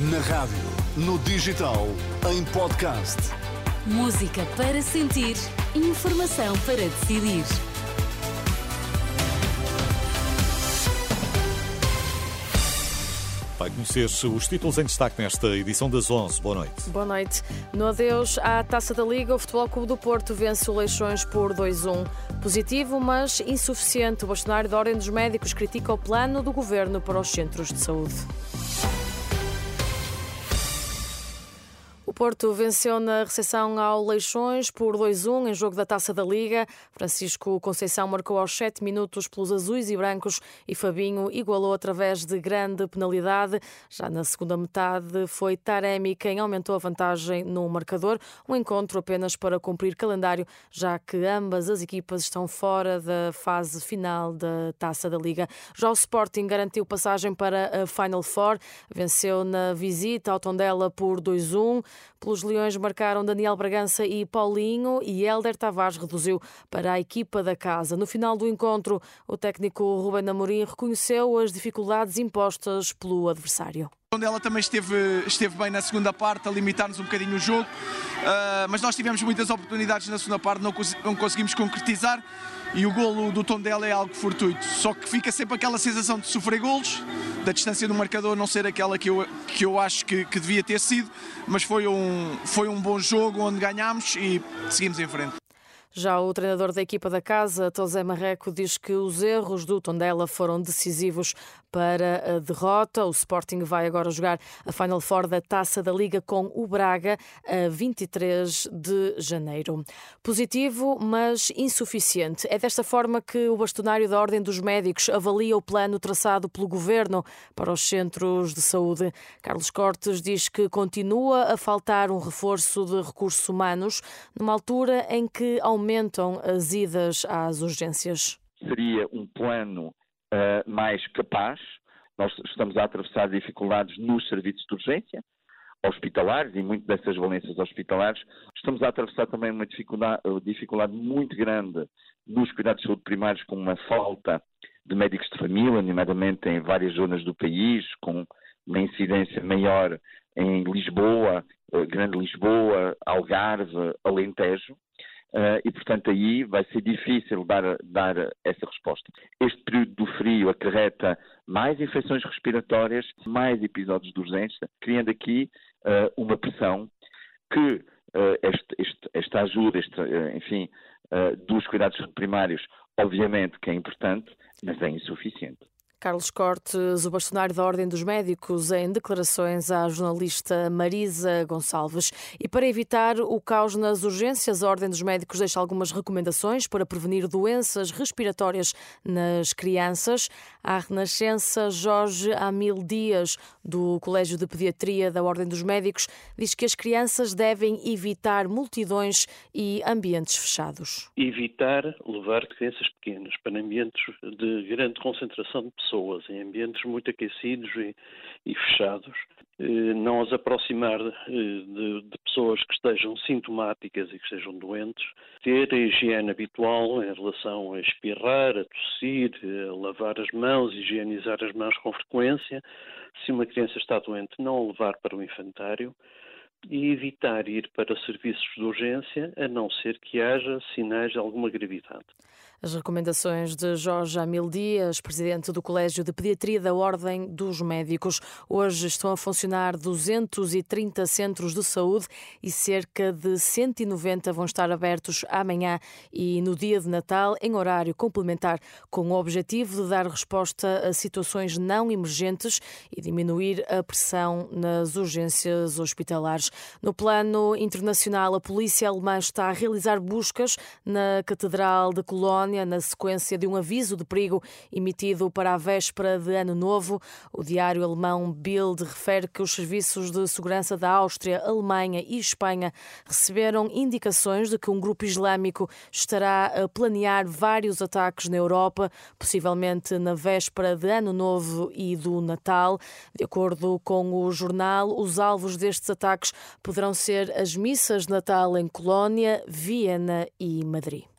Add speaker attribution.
Speaker 1: Na rádio, no digital, em podcast.
Speaker 2: Música para sentir, informação para decidir.
Speaker 3: Vai conhecer os títulos em destaque nesta edição das 11. Boa noite.
Speaker 4: Boa noite. No adeus à Taça da Liga, o Futebol Clube do Porto vence o Leixões por 2-1. Positivo, mas insuficiente. O bastonário da Ordem dos Médicos critica o plano do governo para os centros de saúde. Porto venceu na recepção ao Leixões por 2-1 em jogo da Taça da Liga. Francisco Conceição marcou aos 7 minutos pelos azuis e brancos e Fabinho igualou através de grande penalidade. Já na segunda metade foi Taremi quem aumentou a vantagem no marcador. Um encontro apenas para cumprir calendário, já que ambas as equipas estão fora da fase final da Taça da Liga. Já o Sporting garantiu passagem para a Final Four. Venceu na visita ao Tondela por 2-1. Pelos Leões marcaram Daniel Bragança e Paulinho e Helder Tavares reduziu para a equipa da casa. No final do encontro, o técnico Ruben Amorim reconheceu as dificuldades impostas pelo adversário
Speaker 5: ela também esteve, esteve bem na segunda parte, a limitar-nos um bocadinho o jogo, uh, mas nós tivemos muitas oportunidades na segunda parte, não, não conseguimos concretizar e o golo do Tondela é algo fortuito. Só que fica sempre aquela sensação de sofrer golos, da distância do marcador não ser aquela que eu, que eu acho que, que devia ter sido, mas foi um, foi um bom jogo onde ganhámos e seguimos em frente.
Speaker 4: Já o treinador da equipa da casa, Tosé Marreco, diz que os erros do Tondela foram decisivos para a derrota. O Sporting vai agora jogar a Final Four da Taça da Liga com o Braga a 23 de janeiro. Positivo, mas insuficiente. É desta forma que o bastonário da Ordem dos Médicos avalia o plano traçado pelo governo para os centros de saúde. Carlos Cortes diz que continua a faltar um reforço de recursos humanos numa altura em que aumenta aumentam as idas às urgências?
Speaker 6: Seria um plano uh, mais capaz. Nós estamos a atravessar dificuldades nos serviços de urgência hospitalares e muito dessas valências hospitalares. Estamos a atravessar também uma dificuldade, dificuldade muito grande nos cuidados de saúde primários com uma falta de médicos de família, nomeadamente em várias zonas do país, com uma incidência maior em Lisboa, eh, Grande Lisboa, Algarve, Alentejo. Uh, e, portanto, aí vai ser difícil dar, dar essa resposta. Este período do frio acarreta mais infecções respiratórias, mais episódios de urgência, criando aqui uh, uma pressão que uh, este, este, esta ajuda, este, enfim, dos cuidados primários, obviamente que é importante, mas é insuficiente.
Speaker 4: Carlos Cortes, o bastonário da Ordem dos Médicos, em declarações à jornalista Marisa Gonçalves. E para evitar o caos nas urgências, a Ordem dos Médicos deixa algumas recomendações para prevenir doenças respiratórias nas crianças. A Renascença Jorge Amil Dias, do Colégio de Pediatria da Ordem dos Médicos, diz que as crianças devem evitar multidões e ambientes fechados.
Speaker 7: Evitar levar crianças pequenas para ambientes de grande concentração de pessoas pessoas em ambientes muito aquecidos e, e fechados, eh, não as aproximar eh, de, de, pessoas que estejam sintomáticas e que estejam doentes, ter a higiene habitual em relação a espirrar, a tossir, a lavar as mãos, higienizar as mãos com frequência. Se uma criança está doente, não a levar para o infantário e evitar ir para serviços de urgência, a não ser que haja sinais de alguma gravidade.
Speaker 4: As recomendações de Jorge Amil Dias, presidente do Colégio de Pediatria da Ordem dos Médicos. Hoje estão a funcionar 230 centros de saúde e cerca de 190 vão estar abertos amanhã e no dia de Natal em horário complementar, com o objetivo de dar resposta a situações não emergentes e diminuir a pressão nas urgências hospitalares. No plano internacional, a polícia alemã está a realizar buscas na Catedral de Na sequência de um aviso de perigo emitido para a véspera de Ano Novo. O diário alemão Bild refere que os serviços de segurança da Áustria, Alemanha e Espanha receberam indicações de que um grupo islâmico estará a planear vários ataques na Europa, possivelmente na véspera de Ano Novo e do Natal. De acordo com o jornal, os alvos destes ataques poderão ser as missas de Natal em Colónia, Viena e Madrid.